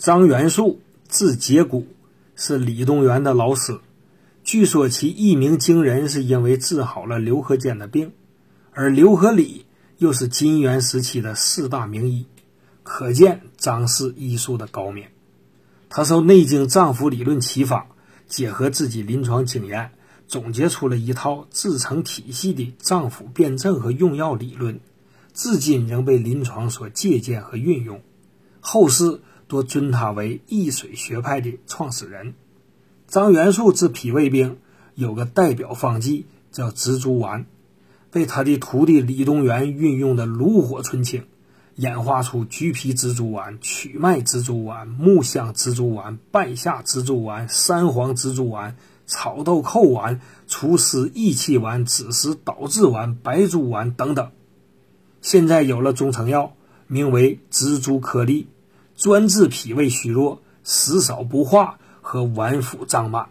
张元素，字节骨，是李东垣的老师。据说其一鸣惊人，是因为治好了刘和坚的病。而刘和李又是金元时期的四大名医，可见张氏医术的高明。他受《内经》脏腑理论启发，结合自己临床经验，总结出了一套自成体系的脏腑辨证和用药理论，至今仍被临床所借鉴和运用。后世。多尊他为易水学派的创始人。张元素治脾胃病有个代表方剂叫蜘蛛丸，被他的徒弟李东垣运用的炉火纯青，演化出橘皮蜘蛛丸、曲麦蜘蛛丸、木香蜘蛛丸、半夏蜘蛛丸、三黄蜘蛛丸、草豆蔻丸、除湿益气丸、子时导致丸、白术丸等等。现在有了中成药，名为蜘蛛颗粒。专治脾胃虚弱、食少不化和脘腹胀满。